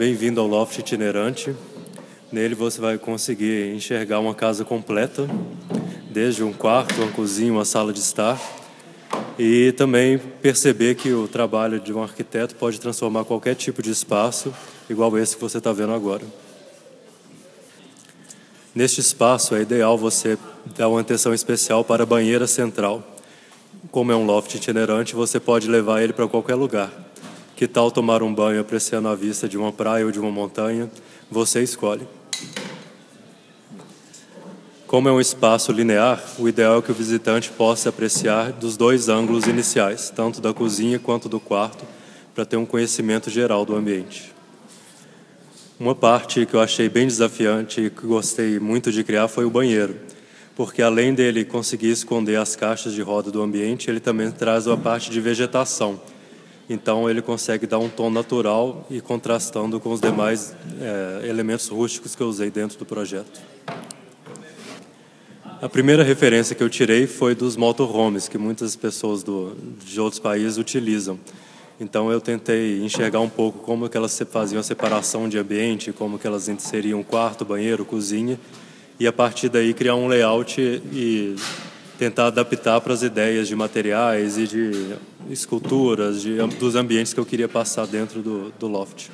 Bem-vindo ao Loft Itinerante. Nele você vai conseguir enxergar uma casa completa, desde um quarto, uma cozinha, uma sala de estar, e também perceber que o trabalho de um arquiteto pode transformar qualquer tipo de espaço, igual esse que você está vendo agora. Neste espaço é ideal você dar uma atenção especial para a banheira central. Como é um loft itinerante, você pode levar ele para qualquer lugar. Que tal tomar um banho apreciando a vista de uma praia ou de uma montanha? Você escolhe. Como é um espaço linear, o ideal é que o visitante possa apreciar dos dois ângulos iniciais, tanto da cozinha quanto do quarto, para ter um conhecimento geral do ambiente. Uma parte que eu achei bem desafiante e que gostei muito de criar foi o banheiro, porque além dele conseguir esconder as caixas de roda do ambiente, ele também traz uma parte de vegetação. Então ele consegue dar um tom natural e contrastando com os demais é, elementos rústicos que eu usei dentro do projeto. A primeira referência que eu tirei foi dos motorhomes, que muitas pessoas do, de outros países utilizam. Então eu tentei enxergar um pouco como que elas faziam a separação de ambiente, como que elas inseriam quarto, banheiro, cozinha, e a partir daí criar um layout e tentar adaptar para as ideias de materiais e de esculturas, de, dos ambientes que eu queria passar dentro do, do loft.